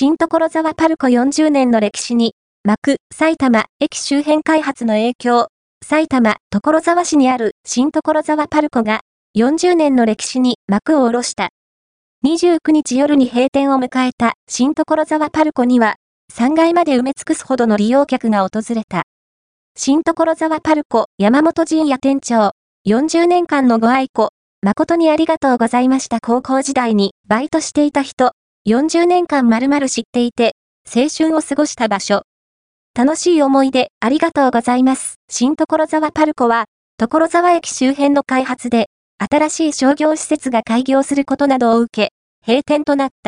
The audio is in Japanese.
新所沢パルコ40年の歴史に、幕、埼玉、駅周辺開発の影響、埼玉、所沢市にある新所沢パルコが、40年の歴史に幕を下ろした。29日夜に閉店を迎えた新所沢パルコには、3階まで埋め尽くすほどの利用客が訪れた。新所沢パルコ山本仁也店長、40年間のご愛顧、誠にありがとうございました高校時代にバイトしていた人、40年間まるまる知っていて、青春を過ごした場所。楽しい思い出ありがとうございます。新所沢パルコは、所沢駅周辺の開発で、新しい商業施設が開業することなどを受け、閉店となった。